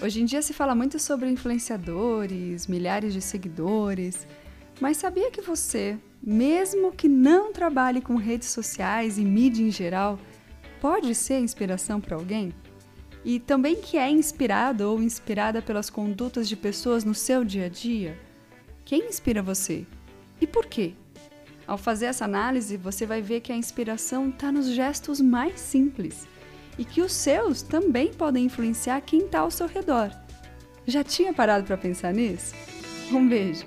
Hoje em dia se fala muito sobre influenciadores, milhares de seguidores, mas sabia que você, mesmo que não trabalhe com redes sociais e mídia em geral, pode ser inspiração para alguém? E também que é inspirado ou inspirada pelas condutas de pessoas no seu dia a dia? Quem inspira você? E por quê? Ao fazer essa análise, você vai ver que a inspiração está nos gestos mais simples e que os seus também podem influenciar quem está ao seu redor. Já tinha parado para pensar nisso? Um beijo!